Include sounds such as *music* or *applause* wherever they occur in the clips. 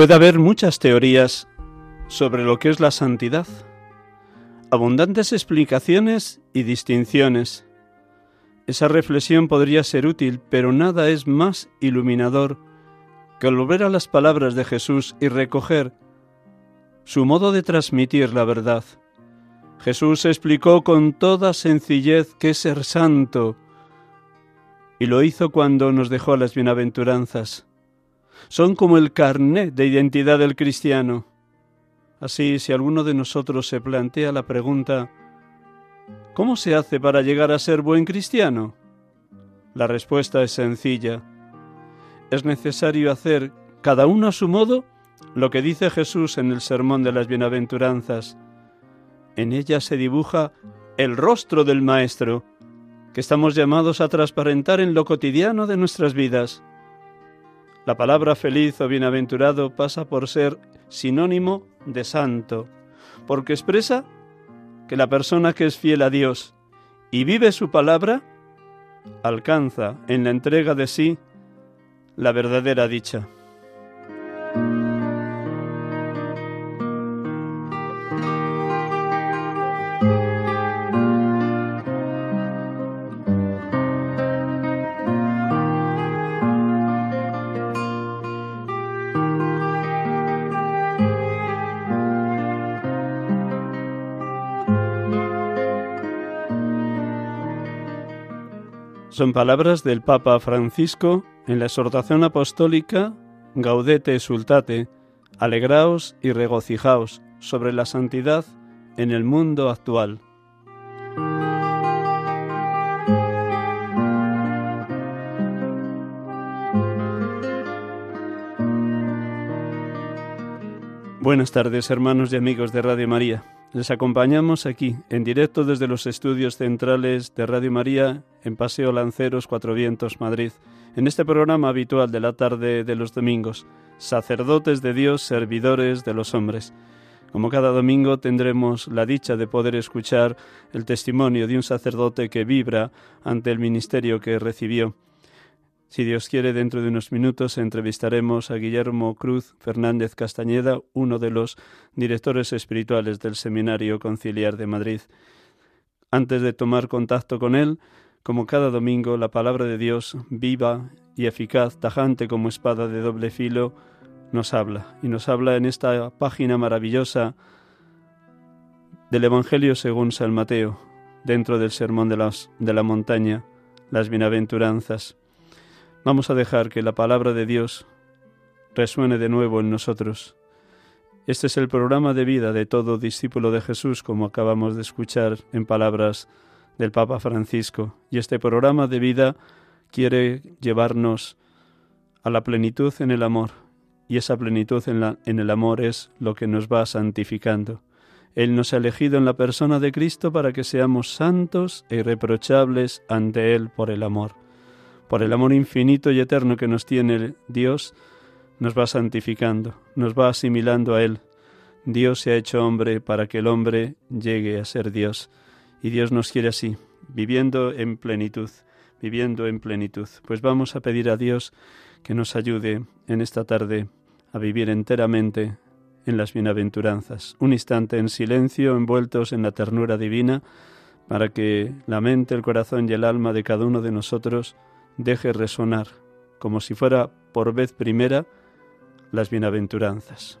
Puede haber muchas teorías sobre lo que es la santidad, abundantes explicaciones y distinciones. Esa reflexión podría ser útil, pero nada es más iluminador que volver a las palabras de Jesús y recoger su modo de transmitir la verdad. Jesús explicó con toda sencillez qué es ser santo, y lo hizo cuando nos dejó las bienaventuranzas son como el carnet de identidad del cristiano. Así, si alguno de nosotros se plantea la pregunta, ¿cómo se hace para llegar a ser buen cristiano? La respuesta es sencilla. Es necesario hacer, cada uno a su modo, lo que dice Jesús en el Sermón de las Bienaventuranzas. En ella se dibuja el rostro del Maestro, que estamos llamados a transparentar en lo cotidiano de nuestras vidas. La palabra feliz o bienaventurado pasa por ser sinónimo de santo, porque expresa que la persona que es fiel a Dios y vive su palabra, alcanza en la entrega de sí la verdadera dicha. Son palabras del Papa Francisco en la exhortación apostólica Gaudete exultate, alegraos y regocijaos sobre la santidad en el mundo actual. Buenas tardes hermanos y amigos de Radio María. Les acompañamos aquí, en directo desde los estudios centrales de Radio María, en Paseo Lanceros, Cuatro Vientos, Madrid, en este programa habitual de la tarde de los domingos, sacerdotes de Dios, servidores de los hombres. Como cada domingo tendremos la dicha de poder escuchar el testimonio de un sacerdote que vibra ante el ministerio que recibió. Si Dios quiere, dentro de unos minutos entrevistaremos a Guillermo Cruz Fernández Castañeda, uno de los directores espirituales del Seminario Conciliar de Madrid. Antes de tomar contacto con él, como cada domingo, la palabra de Dios, viva y eficaz, tajante como espada de doble filo, nos habla. Y nos habla en esta página maravillosa del Evangelio según San Mateo, dentro del Sermón de, las, de la Montaña, las Bienaventuranzas. Vamos a dejar que la palabra de Dios resuene de nuevo en nosotros. Este es el programa de vida de todo discípulo de Jesús, como acabamos de escuchar en palabras del Papa Francisco. Y este programa de vida quiere llevarnos a la plenitud en el amor. Y esa plenitud en, el amor es lo que nos va santificando. Él nos ha elegido en la persona de Cristo para que seamos santos e irreprochables ante Él por el amor por el amor infinito y eterno que nos tiene Dios, nos va santificando, nos va asimilando a Él. Dios se ha hecho hombre para que el hombre llegue a ser Dios. Y Dios nos quiere así, viviendo en plenitud, viviendo en plenitud. Pues vamos a pedir a Dios que nos ayude en esta tarde a vivir enteramente en las bienaventuranzas. Un instante en silencio, envueltos en la ternura divina, para que la mente, el corazón y el alma de cada uno de nosotros deje resonar, como si fuera por vez primera, las bienaventuranzas.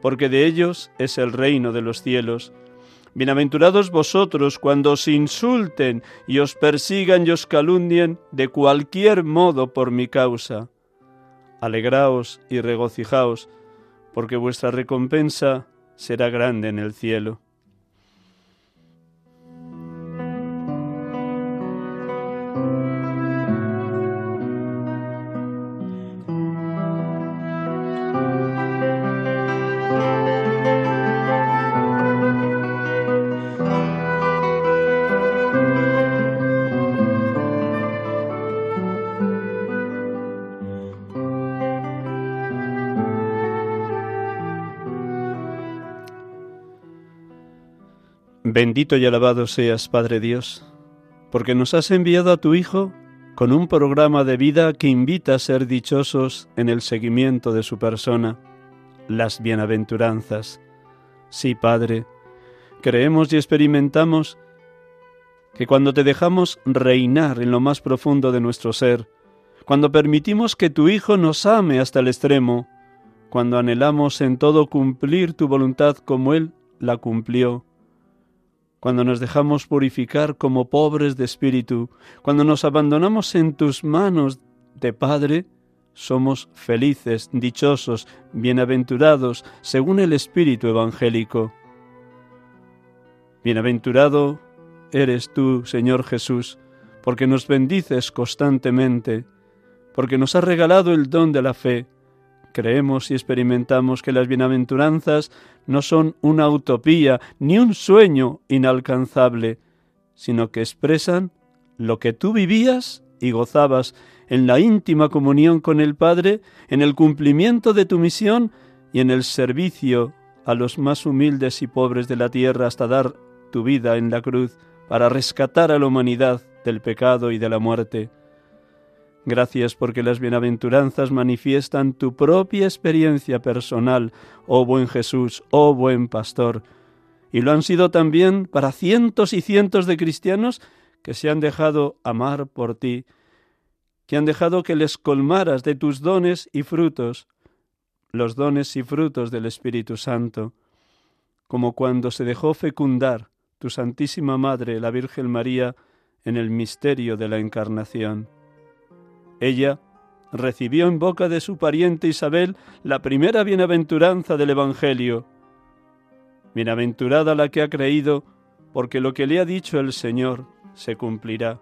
porque de ellos es el reino de los cielos. Bienaventurados vosotros cuando os insulten y os persigan y os calumnien de cualquier modo por mi causa. Alegraos y regocijaos, porque vuestra recompensa será grande en el cielo. Bendito y alabado seas, Padre Dios, porque nos has enviado a tu Hijo con un programa de vida que invita a ser dichosos en el seguimiento de su persona, las bienaventuranzas. Sí, Padre, creemos y experimentamos que cuando te dejamos reinar en lo más profundo de nuestro ser, cuando permitimos que tu Hijo nos ame hasta el extremo, cuando anhelamos en todo cumplir tu voluntad como Él la cumplió, cuando nos dejamos purificar como pobres de espíritu, cuando nos abandonamos en tus manos de Padre, somos felices, dichosos, bienaventurados, según el Espíritu evangélico. Bienaventurado eres tú, Señor Jesús, porque nos bendices constantemente, porque nos has regalado el don de la fe, Creemos y experimentamos que las bienaventuranzas no son una utopía ni un sueño inalcanzable, sino que expresan lo que tú vivías y gozabas en la íntima comunión con el Padre, en el cumplimiento de tu misión y en el servicio a los más humildes y pobres de la tierra hasta dar tu vida en la cruz para rescatar a la humanidad del pecado y de la muerte. Gracias porque las bienaventuranzas manifiestan tu propia experiencia personal, oh buen Jesús, oh buen pastor, y lo han sido también para cientos y cientos de cristianos que se han dejado amar por ti, que han dejado que les colmaras de tus dones y frutos, los dones y frutos del Espíritu Santo, como cuando se dejó fecundar tu Santísima Madre, la Virgen María, en el misterio de la Encarnación. Ella recibió en boca de su pariente Isabel la primera bienaventuranza del Evangelio. Bienaventurada la que ha creído, porque lo que le ha dicho el Señor se cumplirá.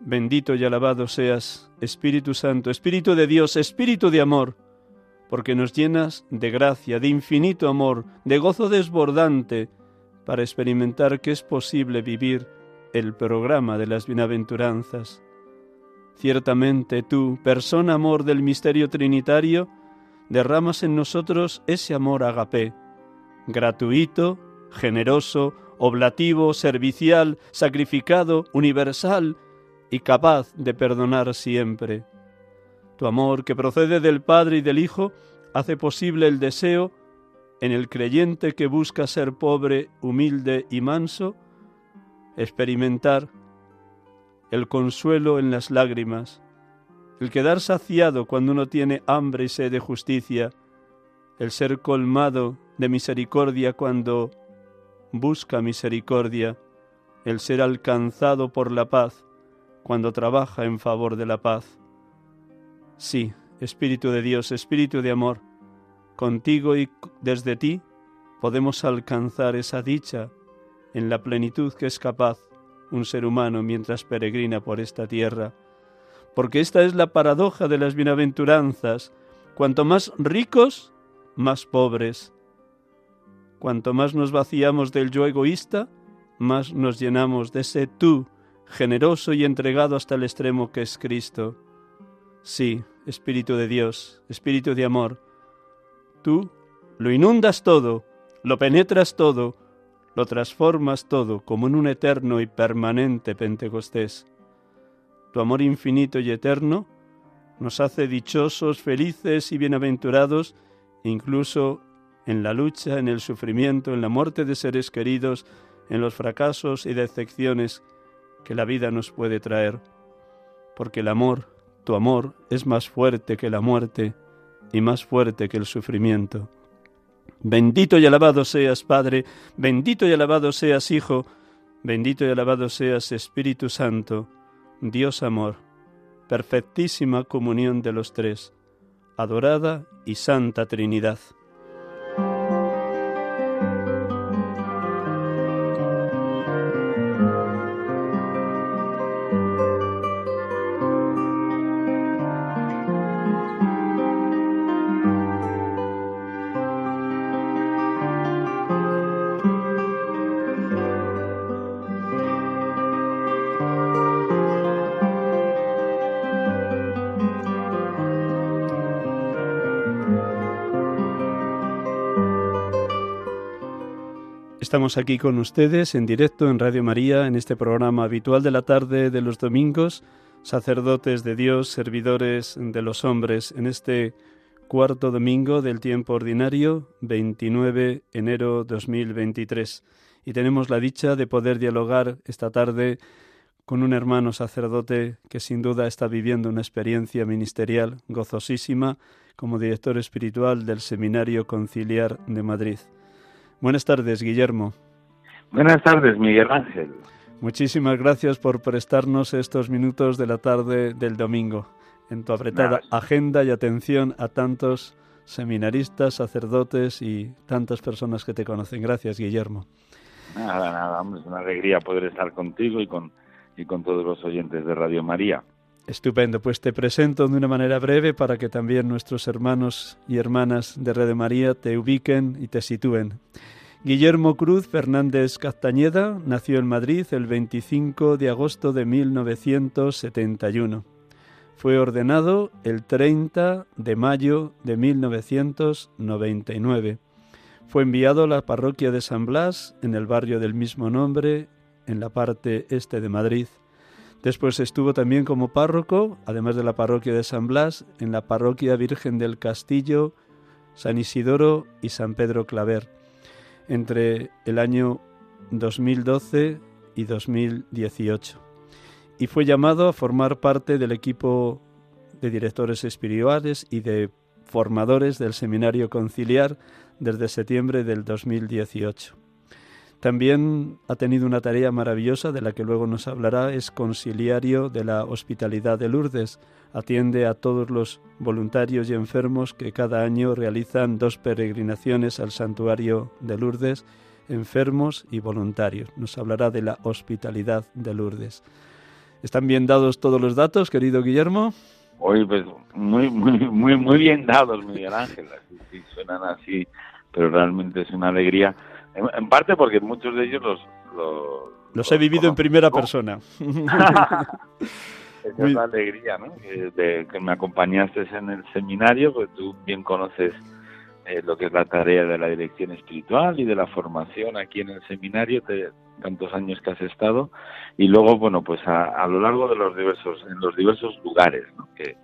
Bendito y alabado seas, Espíritu Santo, Espíritu de Dios, Espíritu de amor, porque nos llenas de gracia, de infinito amor, de gozo desbordante, para experimentar que es posible vivir el programa de las bienaventuranzas. Ciertamente tú, persona amor del misterio trinitario, derramas en nosotros ese amor agapé, gratuito, generoso, oblativo, servicial, sacrificado, universal y capaz de perdonar siempre. Tu amor, que procede del Padre y del Hijo, hace posible el deseo en el creyente que busca ser pobre, humilde y manso, experimentar el consuelo en las lágrimas, el quedar saciado cuando uno tiene hambre y sed de justicia, el ser colmado de misericordia cuando busca misericordia, el ser alcanzado por la paz cuando trabaja en favor de la paz. Sí, Espíritu de Dios, Espíritu de amor, contigo y desde ti podemos alcanzar esa dicha en la plenitud que es capaz un ser humano mientras peregrina por esta tierra. Porque esta es la paradoja de las bienaventuranzas. Cuanto más ricos, más pobres. Cuanto más nos vaciamos del yo egoísta, más nos llenamos de ese tú, generoso y entregado hasta el extremo que es Cristo. Sí, Espíritu de Dios, Espíritu de amor, tú lo inundas todo, lo penetras todo, lo transformas todo como en un eterno y permanente Pentecostés. Tu amor infinito y eterno nos hace dichosos, felices y bienaventurados, incluso en la lucha, en el sufrimiento, en la muerte de seres queridos, en los fracasos y decepciones que la vida nos puede traer. Porque el amor, tu amor, es más fuerte que la muerte y más fuerte que el sufrimiento. Bendito y alabado seas, Padre, bendito y alabado seas, Hijo, bendito y alabado seas, Espíritu Santo, Dios amor, perfectísima comunión de los tres, adorada y santa Trinidad. Estamos aquí con ustedes en directo en Radio María, en este programa habitual de la tarde de los domingos, sacerdotes de Dios, servidores de los hombres, en este cuarto domingo del tiempo ordinario, 29 enero 2023. Y tenemos la dicha de poder dialogar esta tarde con un hermano sacerdote que sin duda está viviendo una experiencia ministerial gozosísima como director espiritual del Seminario Conciliar de Madrid. Buenas tardes, Guillermo. Buenas tardes, Miguel Ángel. Muchísimas gracias por prestarnos estos minutos de la tarde del domingo en tu apretada agenda y atención a tantos seminaristas, sacerdotes y tantas personas que te conocen. Gracias, Guillermo. Nada, nada, es una alegría poder estar contigo y con, y con todos los oyentes de Radio María. Estupendo, pues te presento de una manera breve para que también nuestros hermanos y hermanas de Radio María te ubiquen y te sitúen. Guillermo Cruz Fernández Castañeda nació en Madrid el 25 de agosto de 1971. Fue ordenado el 30 de mayo de 1999. Fue enviado a la parroquia de San Blas, en el barrio del mismo nombre, en la parte este de Madrid. Después estuvo también como párroco, además de la parroquia de San Blas, en la parroquia Virgen del Castillo, San Isidoro y San Pedro Claver entre el año 2012 y 2018 y fue llamado a formar parte del equipo de directores espirituales y de formadores del Seminario Conciliar desde septiembre del 2018. También ha tenido una tarea maravillosa de la que luego nos hablará, es conciliario de la Hospitalidad de Lourdes. Atiende a todos los voluntarios y enfermos que cada año realizan dos peregrinaciones al santuario de Lourdes, enfermos y voluntarios. Nos hablará de la Hospitalidad de Lourdes. ¿Están bien dados todos los datos, querido Guillermo? Pues, muy, muy, muy, muy bien dados, Miguel Ángel. sí, suenan así, pero realmente es una alegría en, parte porque muchos de ellos los... Los, he vivido en primera persona. *laughs* *laughs* esa es la alegría, ¿no? De, que me acompañaste en el seminario, pues tú bien conoces eh, lo que es la tarea de la dirección espiritual y de la formación aquí en el seminario, de tantos años que has estado, y luego, bueno, pues a, lo largo de los diversos, en los diversos lugares, ¿no? Que,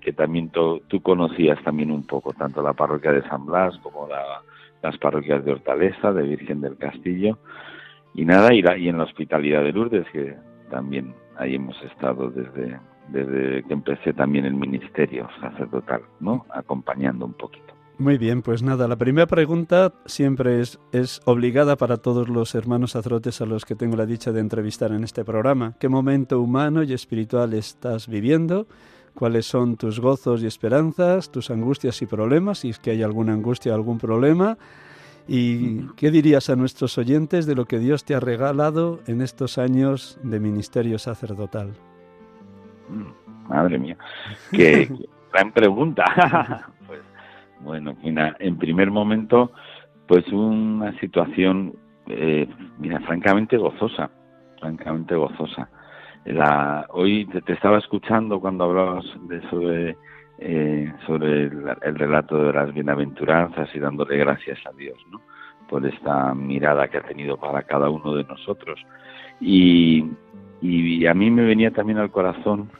que también tú conocías también un poco, tanto la parroquia de San Blas como las parroquias de Hortaleza, de Virgen del Castillo, y nada, y, y en la hospitalidad de Lourdes, que también ahí hemos estado desde, desde que empecé también el ministerio sacerdotal, ¿no? Acompañando un poquito. Muy bien, pues nada, la primera pregunta siempre es, es obligada para todos los hermanos sacerdotes a los que tengo la dicha de entrevistar en este programa. ¿Qué momento humano y espiritual estás viviendo? ¿Cuáles son tus gozos y esperanzas, tus angustias y problemas? Si es que hay alguna angustia algún problema. ¿Y qué dirías a nuestros oyentes de lo que Dios te ha regalado en estos años de ministerio sacerdotal? Madre mía, qué gran pregunta. *laughs* pues bueno, mira, en primer momento, pues una situación, eh, mira, francamente gozosa, francamente gozosa. La, hoy te, estaba escuchando cuando hablabas de sobre eh, sobre el, relato de las bienaventuranzas y dándole gracias a Dios, ¿no? Por esta mirada que ha tenido para cada uno de nosotros. Y, y a mí me venía también al corazón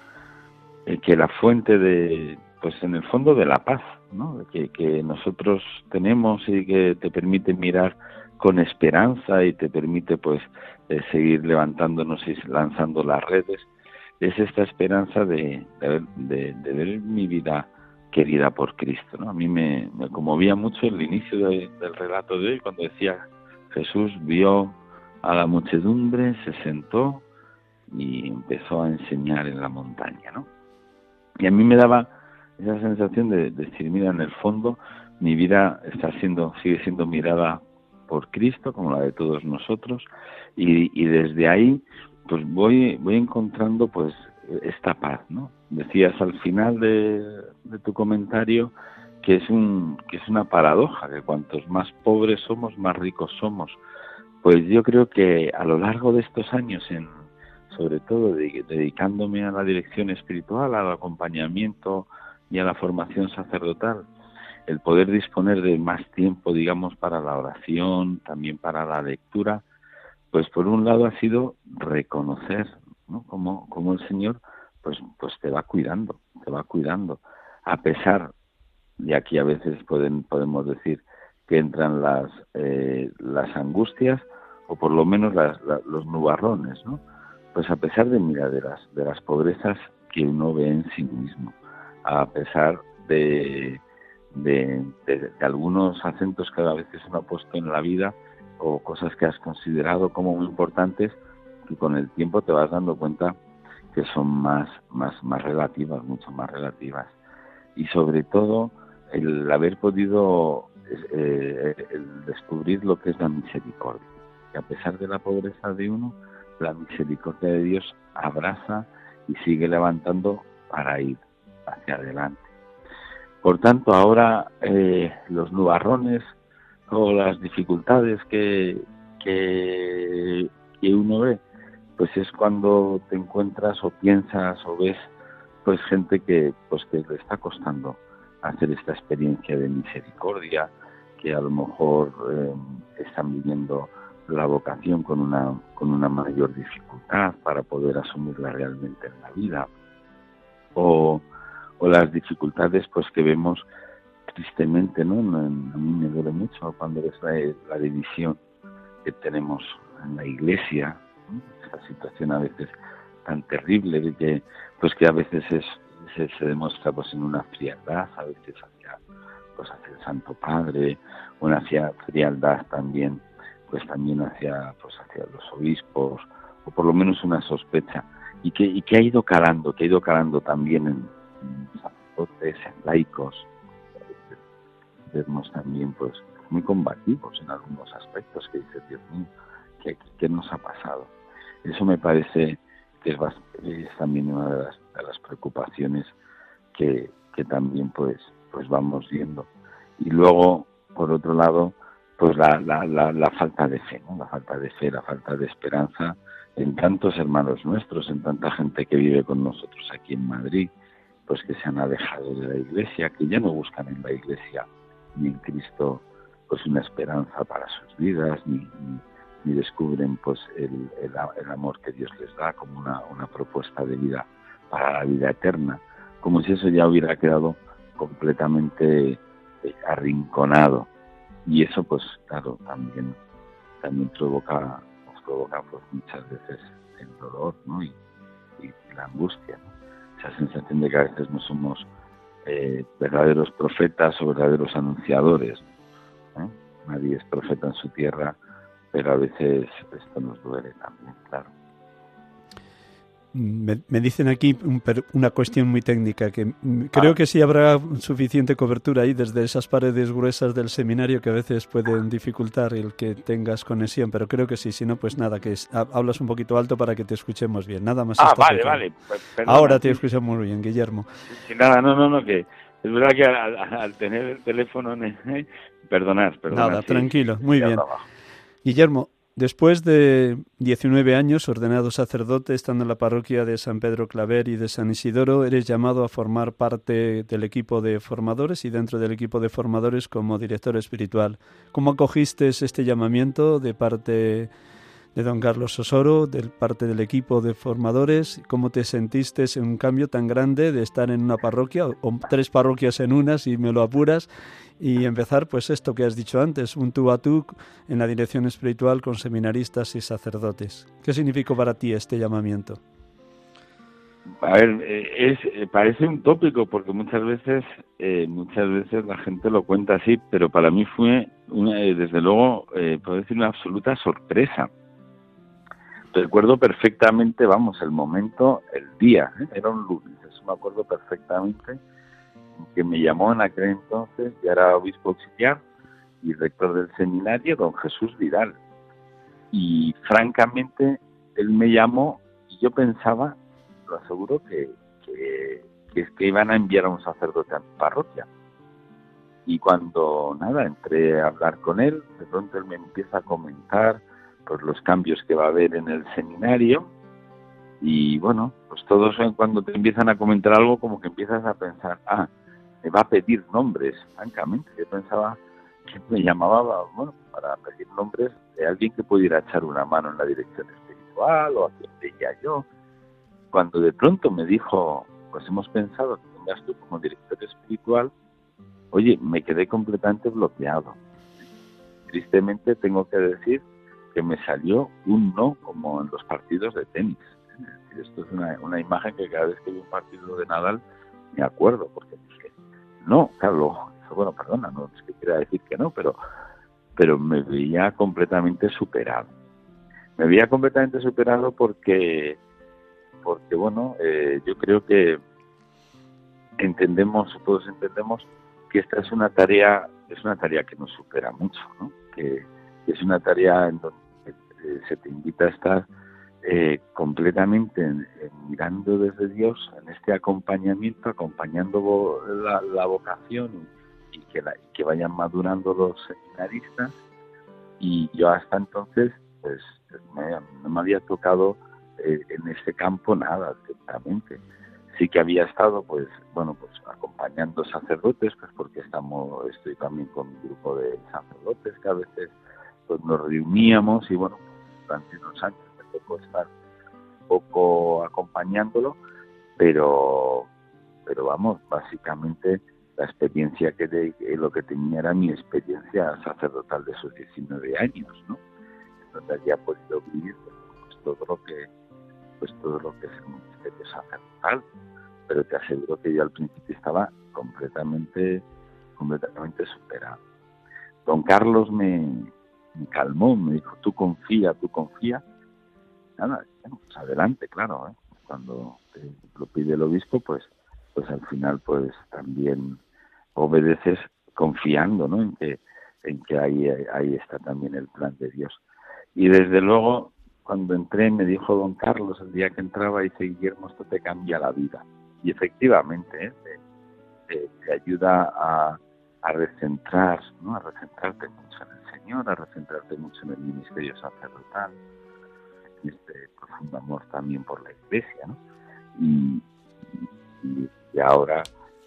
eh, que la fuente de, pues en el fondo de la paz, ¿no? Que, que nosotros tenemos y que te permite mirar con esperanza y te permite pues eh, seguir levantándonos y lanzando las redes es esta esperanza de, de, ver mi vida querida por Cristo. ¿no? A mí me, conmovía mucho el inicio del relato de hoy cuando decía Jesús vio a la muchedumbre, se sentó y empezó a enseñar en la montaña. ¿no? Y a mí me daba esa sensación de, decir, mira, en el fondo mi vida está siendo, sigue siendo mirada por Cristo, como la de todos nosotros, y, y desde ahí pues voy, voy encontrando pues esta paz, ¿no? Decías al final de, tu comentario que es un que es una paradoja que cuantos más pobres somos más ricos somos. Pues yo creo que a lo largo de estos años, en sobre todo dedicándome a la dirección espiritual, al acompañamiento y a la formación sacerdotal, el poder disponer de más tiempo, digamos, para la oración, también para la lectura, pues por un lado ha sido reconocer ¿no? como, como el Señor pues, pues te va cuidando, te va cuidando, a pesar de aquí a veces podemos decir que entran las, eh, las angustias o por lo menos los nubarrones, ¿no? Pues a pesar de, mira, de las, de las pobrezas que uno ve en sí mismo, a pesar de, de, de algunos acentos que a veces uno ha puesto en la vida, o cosas que has considerado como muy importantes y con el tiempo te vas dando cuenta que son más, más, más relativas, mucho más relativas. Y sobre todo el haber podido eh, el descubrir lo que es la misericordia. Que a pesar de la pobreza de uno, la misericordia de Dios abraza y sigue levantando para ir hacia adelante. Por tanto, ahora eh, los nubarrones o las dificultades que, que, uno ve, pues es cuando te encuentras o piensas o ves pues gente que pues que le está costando hacer esta experiencia de misericordia, que a lo mejor eh, están viviendo la vocación con una con una mayor dificultad para poder asumirla realmente en la vida o, o las dificultades pues que vemos tristemente, ¿no? A mí me duele mucho cuando ves la, división que tenemos en la iglesia, esta situación a veces tan terrible de que, pues que a veces es, se, demuestra pues en una frialdad, a veces hacia, pues hacia el Santo Padre, una frialdad también, pues también hacia, pues hacia los obispos, o por lo menos una sospecha, y que, y que ha ido calando, que ha ido calando también en, en sacerdotes, en laicos, vernos también pues muy combativos en algunos aspectos que dice Dios mío, ¿qué, nos ha pasado? Eso me parece que es, también una de las, preocupaciones que, que, también pues, pues vamos viendo. Y luego, por otro lado, pues la, la, la, falta de fe, ¿no? la falta de fe, la falta de esperanza en tantos hermanos nuestros, en tanta gente que vive con nosotros aquí en Madrid, pues que se han alejado de la iglesia, que ya no buscan en la iglesia ni en Cristo pues una esperanza para sus vidas, ni, ni, descubren pues el, el, amor que Dios les da como una, una propuesta de vida para la vida eterna, como si eso ya hubiera quedado completamente eh, arrinconado. Y eso pues claro, también, también provoca, nos provoca pues muchas veces el dolor ¿no? y, la angustia. Esa sensación de que a veces no somos eh, verdaderos profetas o verdaderos anunciadores. Nadie es profeta en su tierra, pero a veces esto nos duele también, claro. Me, dicen aquí una cuestión muy técnica, que creo ah. que sí habrá suficiente cobertura ahí desde esas paredes gruesas del seminario que a veces pueden dificultar el que tengas conexión, pero creo que sí, si no, pues nada, que hablas un poquito alto para que te escuchemos bien, nada más. Ah, vale, vale. Ahora te escuchamos bien, Guillermo. Sí, nada, no, no, no, que es verdad que al, tener el teléfono, *laughs* perdonad, perdonad. Nada, tranquilo, muy bien. Guillermo, Después de 19 años ordenado sacerdote, estando en la parroquia de San Pedro Claver y de San Isidoro, eres llamado a formar parte del equipo de formadores y dentro del equipo de formadores como director espiritual. ¿Cómo acogiste este llamamiento de parte de don Carlos Osoro, de parte del equipo de formadores? ¿Cómo te sentiste en un cambio tan grande de estar en una parroquia o tres parroquias en una, si me lo apuras? y empezar pues esto que has dicho antes, un tú a tú en la dirección espiritual con seminaristas y sacerdotes. ¿Qué significó para ti este llamamiento? A ver, eh, es, eh, parece un tópico porque muchas veces, eh, muchas veces la gente lo cuenta así, pero para mí fue, desde luego, puedo decir una absoluta sorpresa. Recuerdo perfectamente, vamos, el momento, el día, era un lunes, eso me acuerdo perfectamente que me llamó en aquel entonces, ya era obispo auxiliar y rector del seminario, don Jesús Vidal. Y francamente, él me llamó y yo pensaba, lo aseguro, que, que, que, que iban a enviar a un sacerdote a mi parroquia. Y cuando, nada, entré a hablar con él, de pronto él me empieza a comentar pues, los cambios que va a haber en el seminario y bueno, pues todos cuando te empiezan a comentar algo como que empiezas a pensar, ah, me va a pedir nombres, francamente. Yo pensaba que me llamaba para pedir nombres de alguien que pudiera echar una mano en la dirección espiritual o a quien veía yo. Cuando de pronto me dijo, pues hemos pensado que vengas tú como director espiritual, oye, me quedé completamente bloqueado. Tristemente tengo que decir que me salió un no como en los partidos de tenis. Esto es una, una imagen que cada vez que veo un partido de Nadal me acuerdo, porque no, Carlos, bueno, perdona, no es que quiera decir que no, pero, pero me veía completamente superado. Me veía completamente superado porque, porque bueno, eh, yo creo que entendemos, todos entendemos que esta es una tarea, es una tarea que nos supera mucho, ¿no? que, es una tarea en donde se te invita a estar eh, completamente mirando desde Dios en este acompañamiento, acompañando la, vocación y, que, vayan madurando los seminaristas. Y yo hasta entonces, pues, no me había tocado eh, en este campo nada, directamente. Sí que había estado, pues, bueno, pues acompañando sacerdotes, pues porque estamos, estoy también con un grupo de sacerdotes que a veces pues nos reuníamos y bueno, durante unos años poco estar un poco acompañándolo, pero, pero vamos, básicamente la experiencia que de, lo que tenía era mi experiencia sacerdotal de esos 19 años, ¿no? Donde había podido vivir pues, todo lo que pues todo lo que es el ministerio sacerdotal, pero te aseguro que yo al principio estaba completamente completamente superado. Don Carlos me, me calmó, me dijo, tú confía, tú confía, nada, pues adelante, claro, ¿eh? cuando lo pide el obispo, pues, pues al final, pues también obedeces confiando, ¿no? En que, en que ahí, ahí está también el plan de Dios. Y desde luego, cuando entré, me dijo don Carlos el día que entraba, dice Guillermo, esto te cambia la vida. Y efectivamente, ¿eh? te, ayuda a, a recentrar, ¿no? A recentrarte mucho en A recentrarte mucho en el ministerio sacerdotal este profundo amor también por la Iglesia, ¿no? Y, y, ahora,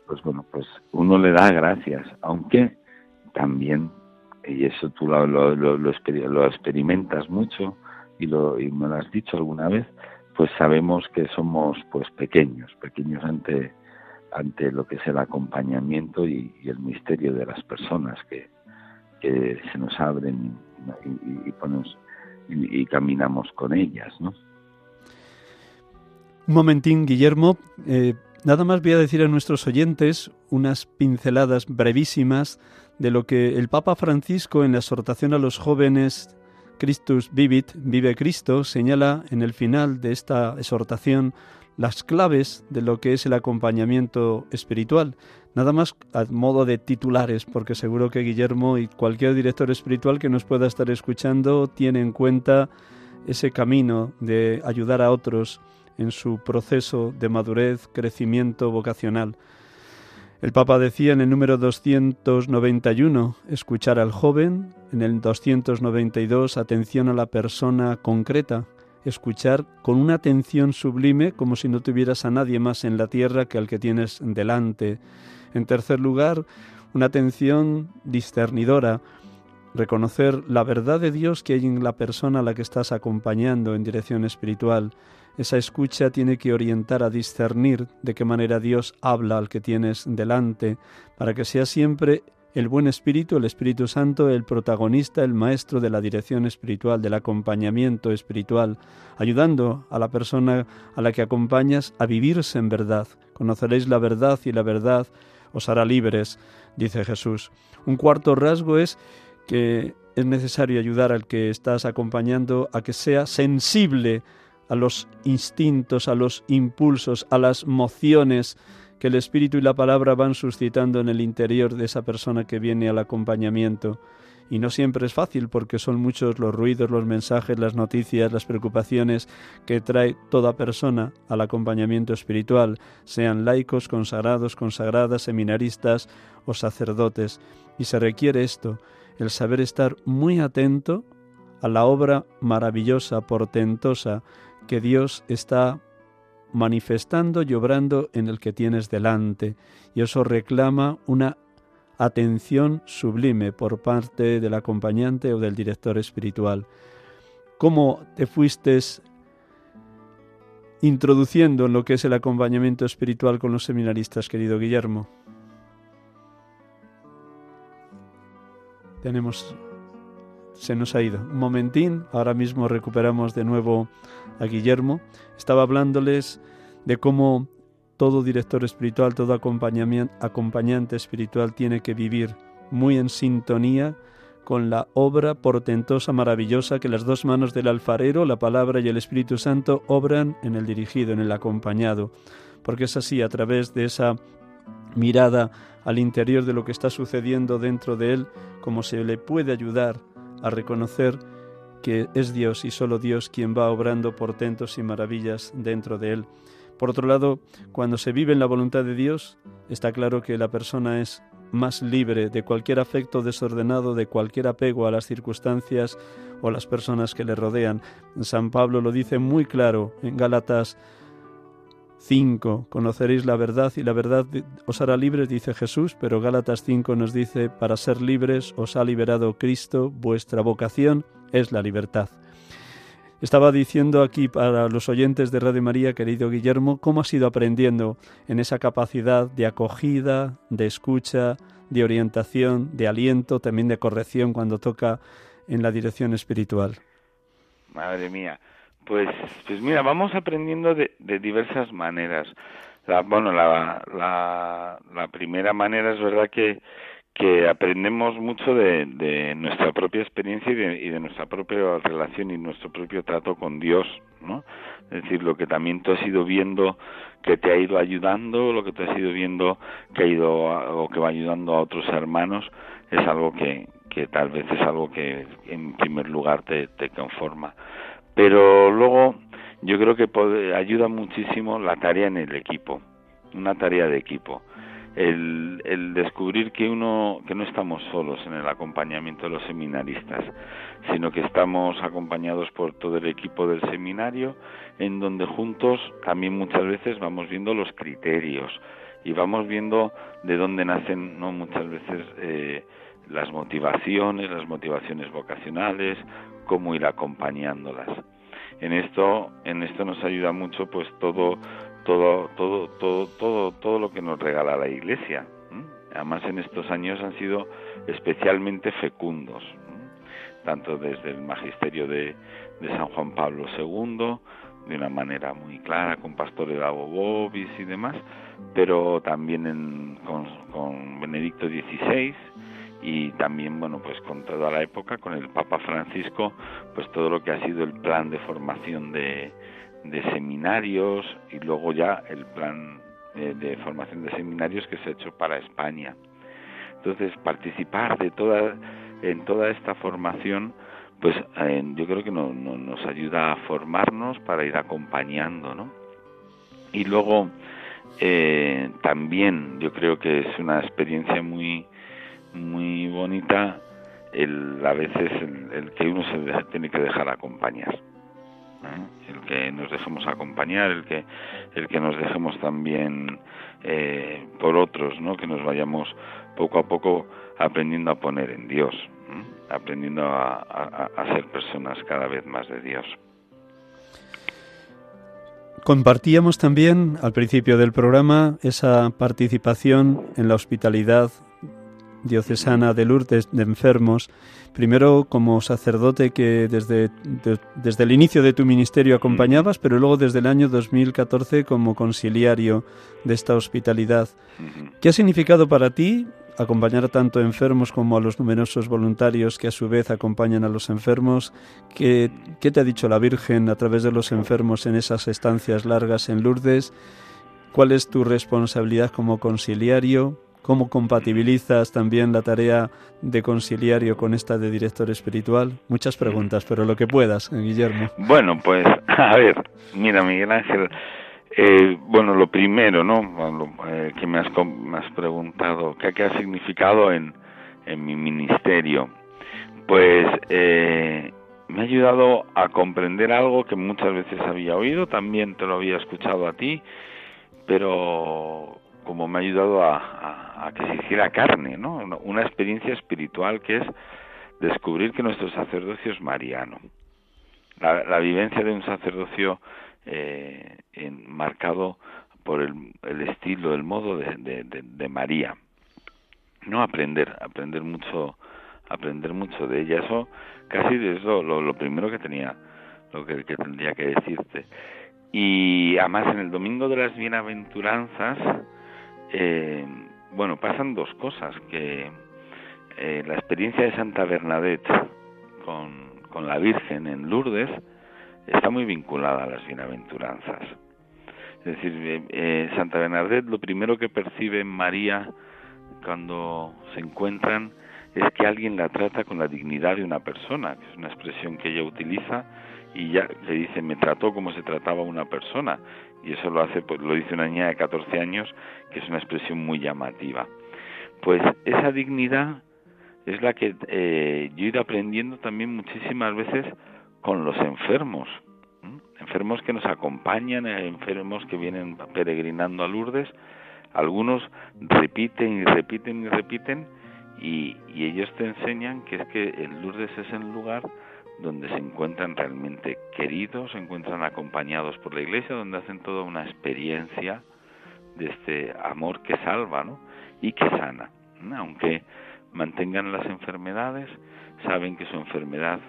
pues bueno, pues uno le da gracias, aunque también, y eso tú lo, lo, lo, lo experimentas mucho y, lo, y me lo has dicho alguna vez, pues sabemos que somos pues pequeños, pequeños ante ante lo que es el acompañamiento y, el misterio de las personas que, que se nos abren y, ponemos, y, caminamos con ellas, ¿no? Un momentín, Guillermo. Eh, nada más voy a decir a nuestros oyentes unas pinceladas brevísimas de lo que el Papa Francisco en la exhortación a los jóvenes Christus Vivit, Vive Cristo, señala en el final de esta exhortación las claves de lo que es el acompañamiento espiritual. Nada más a modo de titulares, porque seguro que Guillermo y cualquier director espiritual que nos pueda estar escuchando tiene en cuenta ese camino de ayudar a otros en su proceso de madurez, crecimiento vocacional. El Papa decía en el número 291, escuchar al joven, en el 292, atención a la persona concreta, escuchar con una atención sublime como si no tuvieras a nadie más en la tierra que al que tienes delante. En tercer lugar, una atención discernidora, reconocer la verdad de Dios que hay en la persona a la que estás acompañando en dirección espiritual. Esa escucha tiene que orientar a discernir de qué manera Dios habla al que tienes delante, para que sea siempre el buen espíritu, el Espíritu Santo, el protagonista, el maestro de la dirección espiritual, del acompañamiento espiritual, ayudando a la persona a la que acompañas a vivirse en verdad. Conoceréis la verdad y la verdad os hará libres, dice Jesús. Un cuarto rasgo es que es necesario ayudar al que estás acompañando a que sea sensible a los instintos, a los impulsos, a las mociones que el Espíritu y la palabra van suscitando en el interior de esa persona que viene al acompañamiento. Y no siempre es fácil porque son muchos los ruidos, los mensajes, las noticias, las preocupaciones que trae toda persona al acompañamiento espiritual, sean laicos, consagrados, consagradas, seminaristas o sacerdotes. Y se requiere esto, el saber estar muy atento a la obra maravillosa, portentosa, que Dios está manifestando y obrando en el que tienes delante, y eso reclama una atención sublime por parte del acompañante o del director espiritual. ¿Cómo te fuiste introduciendo en lo que es el acompañamiento espiritual con los seminaristas, querido Guillermo? Tenemos se nos ha ido. Un momentín, ahora mismo recuperamos de nuevo a Guillermo. Estaba hablándoles de cómo todo director espiritual, todo acompañante espiritual tiene que vivir muy en sintonía con la obra portentosa, maravillosa que las dos manos del alfarero, la palabra y el Espíritu Santo, obran en el dirigido, en el acompañado. Porque es así, a través de esa mirada al interior de lo que está sucediendo dentro de él, como se le puede ayudar a reconocer que es Dios y solo Dios quien va obrando portentos y maravillas dentro de él. Por otro lado, cuando se vive en la voluntad de Dios, está claro que la persona es más libre de cualquier afecto desordenado, de cualquier apego a las circunstancias o las personas que le rodean. San Pablo lo dice muy claro en Gálatas 5. Conoceréis la verdad y la verdad os hará libres, dice Jesús, pero Gálatas 5 nos dice, para ser libres os ha liberado Cristo, vuestra vocación es la libertad. Estaba diciendo aquí para los oyentes de Radio María, querido Guillermo, cómo has ido aprendiendo en esa capacidad de acogida, de escucha, de orientación, de aliento, también de corrección cuando toca en la dirección espiritual. Madre mía, pues, pues mira, vamos aprendiendo de, de diversas maneras. La, bueno, la, la, la primera manera es verdad que que aprendemos mucho de, de nuestra propia experiencia y de, y de, nuestra propia relación y nuestro propio trato con Dios, ¿no? Es decir, lo que también tú has ido viendo que te ha ido ayudando, lo que tú has ido viendo que ha ido o que va ayudando a otros hermanos, es algo que, que tal vez es algo que en primer lugar te, te conforma. Pero luego yo creo que ayuda muchísimo la tarea en el equipo, una tarea de equipo el, el, descubrir que uno que no estamos solos en el acompañamiento de los seminaristas sino que estamos acompañados por todo el equipo del seminario en donde juntos también muchas veces vamos viendo los criterios y vamos viendo de dónde nacen no muchas veces eh, las motivaciones las motivaciones vocacionales cómo ir acompañándolas. En esto en esto nos ayuda mucho pues todo todo, todo, todo, todo, todo lo que nos regala la Iglesia. Además, en estos años han sido especialmente fecundos, tanto desde el magisterio de, San Juan Pablo II, de una manera muy clara, con Pastor Edavo Bobis y demás, pero también con, con Benedicto XVI y también bueno pues con toda la época con el Papa Francisco pues todo lo que ha sido el plan de formación de, de seminarios y luego ya el plan de, formación de seminarios que se ha hecho para España. Entonces, participar de toda, en toda esta formación, pues eh, yo creo que no, nos ayuda a formarnos para ir acompañando, ¿no? Y luego, eh, también yo creo que es una experiencia muy, muy bonita el, a veces el que uno se tiene que dejar acompañar. ¿Eh? el que nos dejemos acompañar, el que, el que nos dejemos también eh, por otros, ¿no? que nos vayamos poco a poco aprendiendo a poner en Dios, aprendiendo a, ser personas cada vez más de Dios. Compartíamos también al principio del programa esa participación en la hospitalidad diocesana de Lourdes de enfermos, primero como sacerdote que desde, desde el inicio de tu ministerio acompañabas, pero luego desde el año 2014 como conciliario de esta hospitalidad. ¿Qué ha significado para ti acompañar tanto a enfermos como a los numerosos voluntarios que a su vez acompañan a los enfermos? ¿Qué, qué te ha dicho la Virgen a través de los enfermos en esas estancias largas en Lourdes? ¿Cuál es tu responsabilidad como conciliario? ¿Cómo compatibilizas también la tarea de conciliario con esta de director espiritual? Muchas preguntas, pero lo que puedas, Guillermo. Bueno, pues *laughs* a ver, mira Miguel Ángel, eh, bueno, lo primero, ¿no? Eh, que me has, preguntado, ¿qué, ha significado en, en mi ministerio? Pues eh, me ha ayudado a comprender algo que muchas veces había oído, también te lo había escuchado a ti, pero como me ha ayudado a, que se hiciera carne, ¿no? Una experiencia espiritual que es descubrir que nuestro sacerdocio es mariano. La, vivencia de un sacerdocio eh, marcado por el, estilo, el modo de, María. No aprender, aprender mucho, aprender mucho de ella. Eso casi es lo, primero que tenía, lo que, que tendría que decirte. Y además en el domingo de las bienaventuranzas, eh, bueno, pasan dos cosas, que eh, la experiencia de Santa Bernadette con, la Virgen en Lourdes está muy vinculada a las bienaventuranzas. Es decir, eh, eh, Santa Bernadette lo primero que percibe María cuando se encuentran es que alguien la trata con la dignidad de una persona, que es una expresión que ella utiliza y ya le dice, me trató como se trataba una persona y eso lo hace, pues lo dice una niña de 14 años, que es una expresión muy llamativa. Pues esa dignidad es la que eh, yo he ido aprendiendo también muchísimas veces con los enfermos, enfermos que nos acompañan, eh, enfermos que vienen peregrinando a Lourdes, algunos repiten y repiten y repiten y, y ellos te enseñan que es que el Lourdes es el lugar donde se encuentran realmente queridos, se encuentran acompañados por la iglesia, donde hacen toda una experiencia de este amor que salva ¿no? y que sana. Aunque mantengan las enfermedades, saben que su enfermedad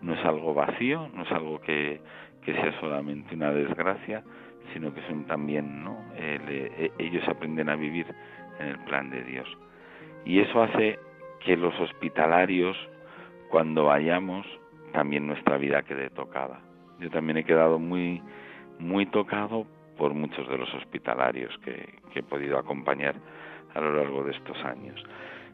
no es algo vacío, no es algo que, que sea solamente una desgracia, sino que son también, ¿no? Eh, ellos aprenden a vivir en el plan de Dios. Y eso hace que los hospitalarios, cuando vayamos, también nuestra vida quede tocada. Yo también he quedado muy, muy tocado por muchos de los hospitalarios que, he podido acompañar a lo largo de estos años.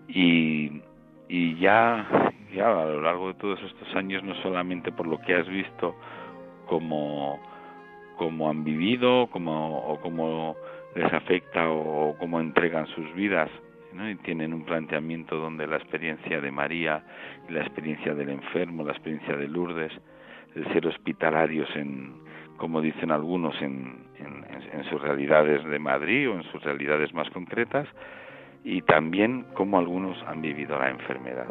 Y, y ya, ya a lo largo de todos estos años, no solamente por lo que has visto como, como han vivido como, o como les afecta o, cómo entregan sus vidas. Y tienen un planteamiento donde la experiencia de María, la experiencia del enfermo, la experiencia de Lourdes, el ser hospitalarios en, como dicen algunos, en, en, sus realidades de Madrid o en sus realidades más concretas, y también cómo algunos han vivido la enfermedad.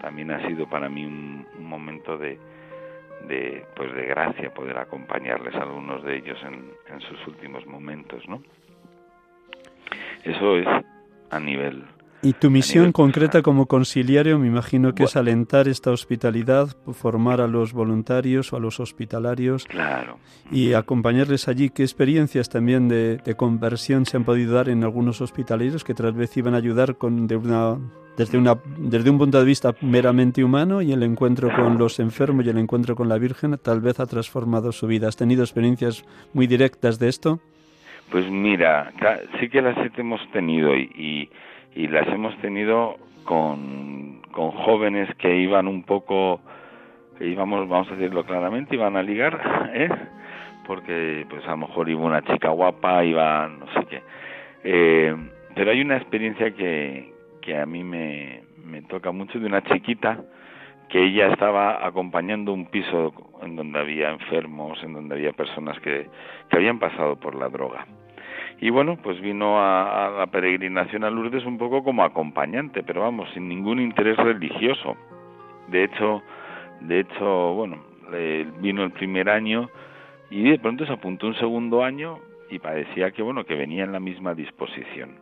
También ha sido para mí un, un momento de, de, pues de gracia poder acompañarles a algunos de ellos en, en sus últimos momentos, ¿no? Eso es a nivel y tu misión concreta como conciliario me imagino que es alentar esta hospitalidad, formar a los voluntarios o a los hospitalarios claro. y acompañarles allí. ¿Qué experiencias también de, conversión se han podido dar en algunos hospitalarios que tal vez iban a ayudar con, de una, desde, una, desde un punto de vista meramente humano y el encuentro *laughs* con los enfermos y el encuentro con la Virgen tal vez ha transformado su vida? ¿Has tenido experiencias muy directas de esto? Pues mira, sí que las hemos tenido y y las hemos tenido con, jóvenes que iban un poco, íbamos, vamos a decirlo claramente, iban a ligar, *laughs* ¿eh? porque pues a lo mejor iba una chica guapa, iba no sé qué. Eh, pero hay una experiencia que, que a mí me, toca mucho de una chiquita que ella estaba acompañando un piso en donde había enfermos, en donde había personas que habían pasado por la droga y bueno, pues vino a, la peregrinación a Lourdes un poco como acompañante, pero vamos, sin ningún interés religioso. De hecho, de hecho, bueno, vino el primer año y de pronto se apuntó un segundo año y parecía que bueno, que venía en la misma disposición.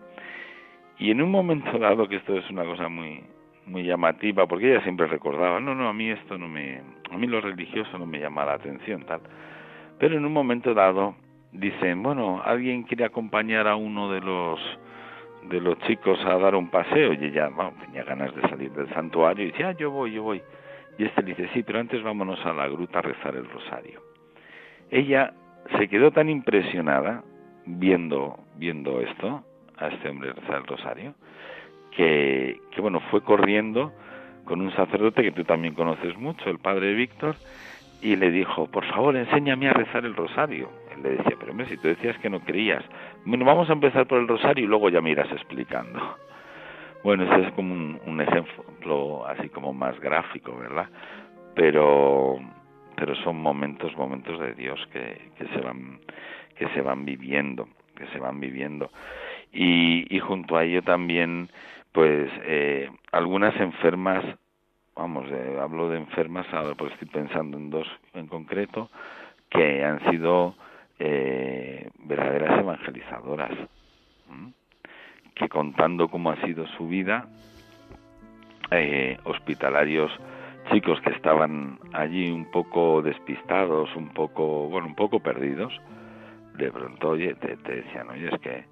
Y en un momento dado, que esto es una cosa muy muy llamativa, porque ella siempre recordaba, no, no, a mí esto no me, a mí lo religioso no me llama la atención, tal. Pero en un momento dado dicen, bueno, alguien quiere acompañar a uno de los de los chicos a dar un paseo y ella tenía ganas de salir del santuario y dice, ah, yo voy, yo voy. Y este le dice, sí, pero antes vámonos a la gruta a rezar el rosario. Ella se quedó tan impresionada viendo, viendo esto, a este hombre rezar el rosario, que, que bueno, fue corriendo con un sacerdote que tú también conoces mucho, el padre Víctor, y le dijo, por favor, enséñame a rezar el rosario. Él le decía, pero hombre, si tú decías que no creías, bueno, vamos a empezar por el rosario y luego ya me irás explicando. *laughs* Bueno, ese es como un, ejemplo así como más gráfico, ¿verdad? Pero, pero son momentos, momentos de Dios que, que se van, que se van viviendo, que se van viviendo. Y, y junto a ello también, pues, eh, algunas enfermas vamos, eh, hablo de enfermas, ahora pues estoy pensando en dos en concreto, que han sido eh, verdaderas evangelizadoras, que contando cómo ha sido su vida, eh, hospitalarios chicos que estaban allí un poco despistados, un poco, bueno, un poco perdidos, de pronto, oye, te, te decían, oye, es que,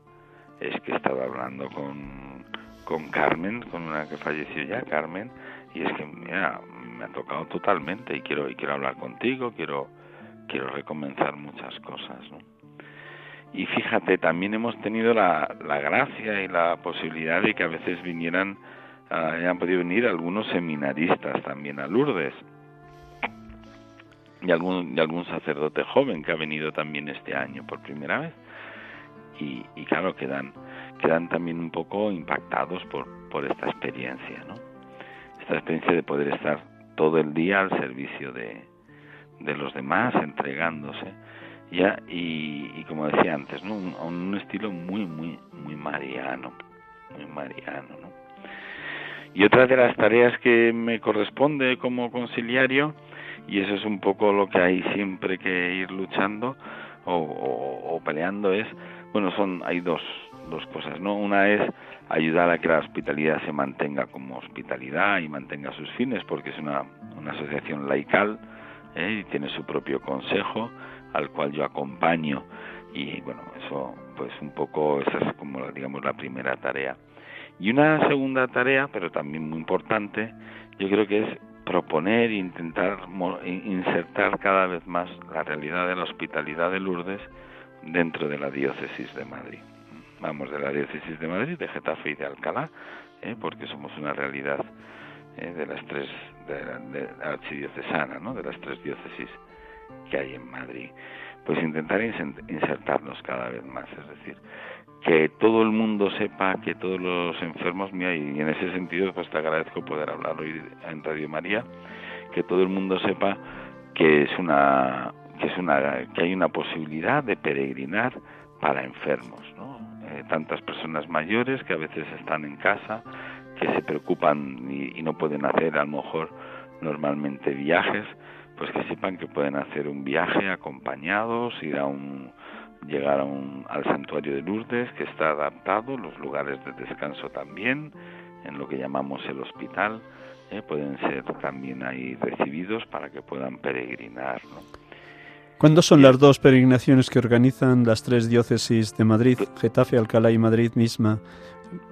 es que estaba hablando con, con Carmen, con una que falleció ya, Carmen, y es que mira, me ha tocado totalmente y quiero y quiero hablar contigo, quiero quiero recomenzar muchas cosas, ¿no? Y fíjate, también hemos tenido la, la gracia y la posibilidad de que a veces vinieran, uh, hayan podido venir algunos seminaristas también a Lourdes y algún, sacerdote joven que ha venido también este año por primera vez. Y, y claro, quedan, quedan también un poco impactados por, por esta experiencia, ¿no? Esta experiencia de poder estar todo el día al servicio de, de los demás, entregándose, ya y, como decía antes, ¿no? Un, un, estilo muy, muy, muy mariano, muy mariano, ¿no? Y otra de las tareas que me corresponde como conciliario, y eso es un poco lo que hay siempre que ir luchando o, o, o peleando, es, bueno, son, hay dos, dos cosas, ¿no? Una es ayudar a que la hospitalidad se mantenga como hospitalidad y mantenga sus fines, porque es una, una asociación laical ¿eh? y tiene su propio consejo al cual yo acompaño y bueno, eso pues un poco esa es como digamos la primera tarea. Y una segunda tarea, pero también muy importante, yo creo que es proponer e intentar insertar cada vez más la realidad de la hospitalidad de Lourdes dentro de la diócesis de Madrid vamos, de la diócesis de Madrid, de Getafe y de Alcalá, ¿eh? porque somos una realidad ¿eh? de las tres, de la, archidiocesana, ¿no? de las tres diócesis que hay en Madrid. pues intentar insertarnos cada vez más, es decir, que todo el mundo sepa que todos los enfermos, mira, y en ese sentido pues te agradezco poder hablar hoy en Radio María, que todo el mundo sepa que es una que es una que hay una posibilidad de peregrinar para enfermos, ¿no? Eh, tantas personas mayores que a veces están en casa, que se preocupan y, y no pueden hacer a lo mejor normalmente viajes, pues que sepan que pueden hacer un viaje acompañados, ir a un llegar a un, al santuario de Lourdes que está adaptado, los lugares de descanso también, en lo que llamamos el hospital, eh, pueden ser también ahí recibidos para que puedan peregrinar. ¿no? ¿Cuándo son las dos peregrinaciones que organizan las tres diócesis de Madrid, Getafe, Alcalá y Madrid misma?